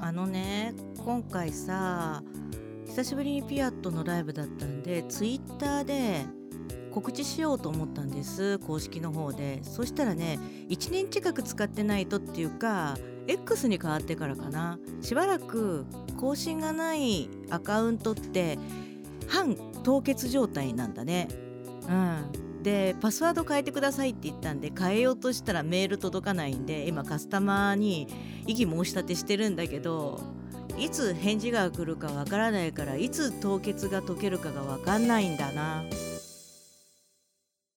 あのね今回さ久しぶりにピアットのライブだったんでツイッターで告知しようと思ったんです公式の方で。そしたらね1年近く使ってないとっていうか X に変わってからかな。しばらく更新がないアカウントって半凍結状態なんだね。うん。でパスワード変えてくださいって言ったんで変えようとしたらメール届かないんで今カスタマーに異議申し立てしてるんだけどいつ返事が来るかわからないからいつ凍結が解けるかがわかんないんだな。